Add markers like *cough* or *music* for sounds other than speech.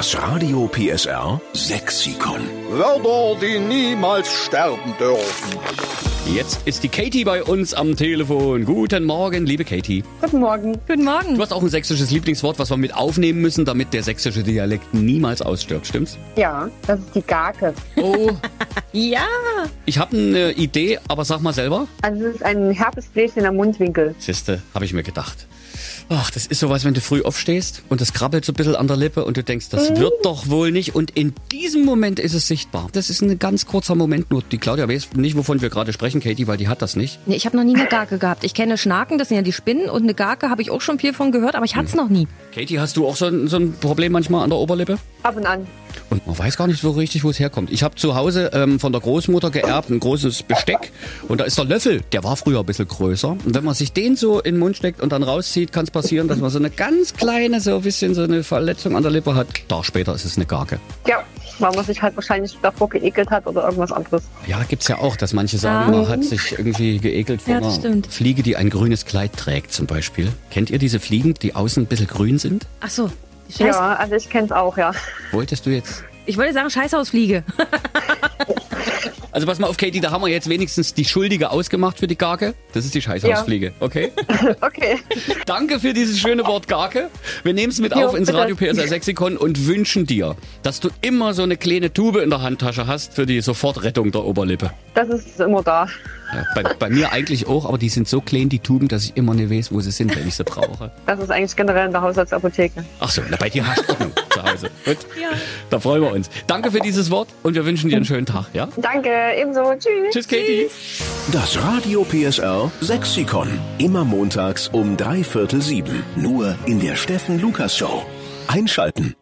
Das Radio PSR Sexikon. Wörter, die niemals sterben dürfen. Jetzt ist die Katie bei uns am Telefon. Guten Morgen, liebe Katie. Guten Morgen. Guten Morgen. Du hast auch ein sächsisches Lieblingswort, was wir mit aufnehmen müssen, damit der sächsische Dialekt niemals ausstirbt, stimmt's? Ja, das ist die Gake. Oh, *laughs* Ja. ich habe eine Idee, aber sag mal selber. Also es ist ein Herpesbläschen am Mundwinkel. Siehste, habe ich mir gedacht. Ach, das ist sowas, wenn du früh aufstehst und das krabbelt so ein bisschen an der Lippe und du denkst, das wird doch wohl nicht. Und in diesem Moment ist es sichtbar. Das ist ein ganz kurzer Moment nur. Die Claudia weiß nicht, wovon wir gerade sprechen, Katie, weil die hat das nicht. Nee, ich habe noch nie eine Gake gehabt. Ich kenne Schnaken, das sind ja die Spinnen, und eine Gake habe ich auch schon viel von gehört, aber ich hatte es noch nie. Katie, hast du auch so so ein Problem manchmal an der Oberlippe? Ab und an. Und man weiß gar nicht so richtig, wo es herkommt. Ich habe zu Hause ähm, von der Großmutter geerbt ein großes Besteck und da ist der Löffel, der war früher ein bisschen größer. Und wenn man sich den so in den Mund steckt und dann rauszieht, kann es passieren, dass man so eine ganz kleine, so ein bisschen so eine Verletzung an der Lippe hat. Da später ist es eine Gake. Ja, weil man sich halt wahrscheinlich davor geekelt hat oder irgendwas anderes. Ja, gibt's ja auch, dass manche sagen, man hat sich irgendwie geekelt vor Ja, das einer stimmt. Fliege, die ein grünes Kleid trägt zum Beispiel. Kennt ihr diese Fliegen, die außen ein bisschen grün sind? Ach so. Scheiß Ja, also ich kenne es auch, ja. Wolltest du jetzt Ich wollte sagen Scheißhausfliege. *laughs* Also pass mal auf, Katie, da haben wir jetzt wenigstens die Schuldige ausgemacht für die Garke. Das ist die Scheißhausfliege, okay? *laughs* Okay. Danke für dieses schöne Wort Garke. Wir nehmen es mit Jo, auf ins bitte. Radio PSR Sexikon und wünschen dir, dass du immer so eine kleine Tube in der Handtasche hast für die Sofortrettung der Oberlippe. Das ist immer da. Ja, bei, bei mir eigentlich auch, aber die sind so klein, die Tuben, dass ich immer nicht weiß, wo sie sind, wenn ich sie brauche. Das ist eigentlich generell in der Haushaltsapotheke. Ach so, na, bei dir hast du Ordnung *laughs* zu Hause. Gut, da freuen wir uns. Danke für dieses Wort und wir wünschen dir einen schönen Tag, ja? Danke, ebenso. Tschüss. Tschüss, Katie. Das Radio PSR Sexikon. Immer montags um drei Viertel sieben. Nur in der Steffen Lukas Show. Einschalten.